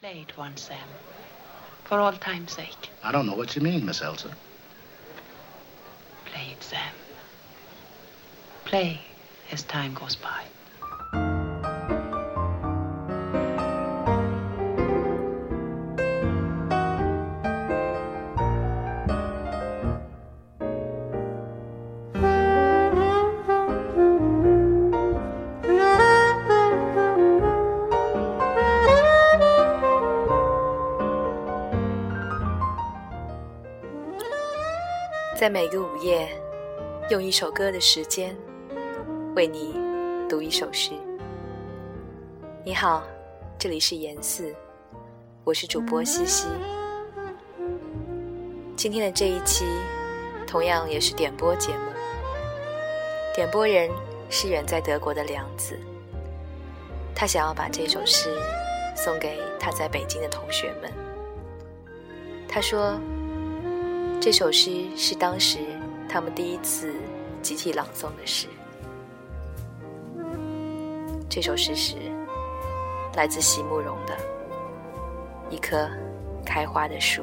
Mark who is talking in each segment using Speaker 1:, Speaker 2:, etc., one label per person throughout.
Speaker 1: Play it once, Sam. For all time's sake.
Speaker 2: I don't know what you mean, Miss Elsa.
Speaker 1: Play it, Sam. Play as time goes by.
Speaker 3: 在每个午夜，用一首歌的时间，为你读一首诗。你好，这里是严四，我是主播西西。今天的这一期，同样也是点播节目。点播人是远在德国的梁子，他想要把这首诗送给他在北京的同学们。他说。这首诗是当时他们第一次集体朗诵的诗。这首诗是来自席慕容的《一棵开花的树》。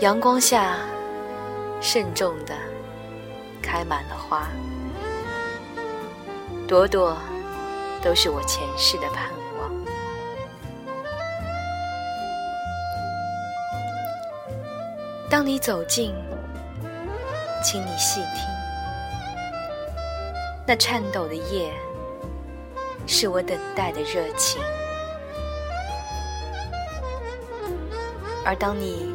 Speaker 3: 阳光下，慎重的开满了花，朵朵都是我前世的盼望。当你走近，请你细听，那颤抖的叶，是我等待的热情。而当你